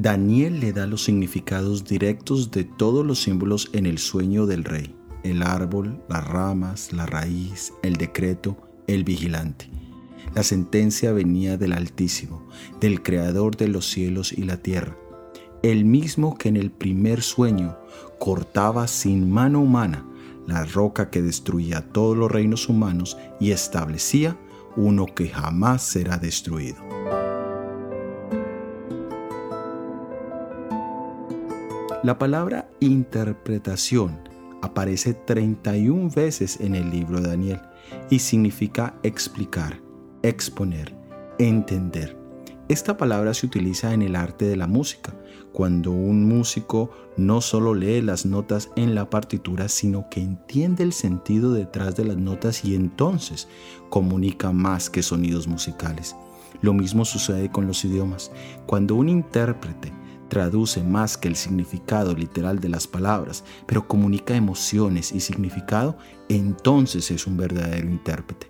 Daniel le da los significados directos de todos los símbolos en el sueño del rey, el árbol, las ramas, la raíz, el decreto, el vigilante. La sentencia venía del Altísimo, del Creador de los cielos y la tierra, el mismo que en el primer sueño cortaba sin mano humana la roca que destruía todos los reinos humanos y establecía uno que jamás será destruido. La palabra interpretación aparece 31 veces en el libro de Daniel y significa explicar, exponer, entender. Esta palabra se utiliza en el arte de la música, cuando un músico no solo lee las notas en la partitura, sino que entiende el sentido detrás de las notas y entonces comunica más que sonidos musicales. Lo mismo sucede con los idiomas. Cuando un intérprete traduce más que el significado literal de las palabras, pero comunica emociones y significado, entonces es un verdadero intérprete.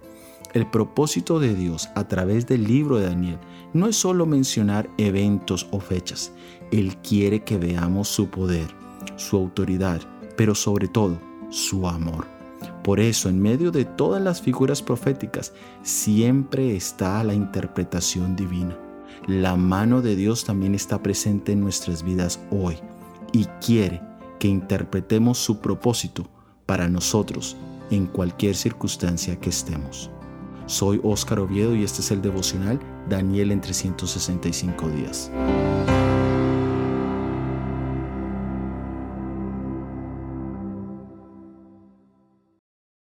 El propósito de Dios a través del libro de Daniel no es solo mencionar eventos o fechas, Él quiere que veamos su poder, su autoridad, pero sobre todo su amor. Por eso, en medio de todas las figuras proféticas, siempre está la interpretación divina la mano de Dios también está presente en nuestras vidas hoy y quiere que interpretemos su propósito para nosotros en cualquier circunstancia que estemos. Soy Óscar Oviedo y este es el devocional Daniel en 365 días.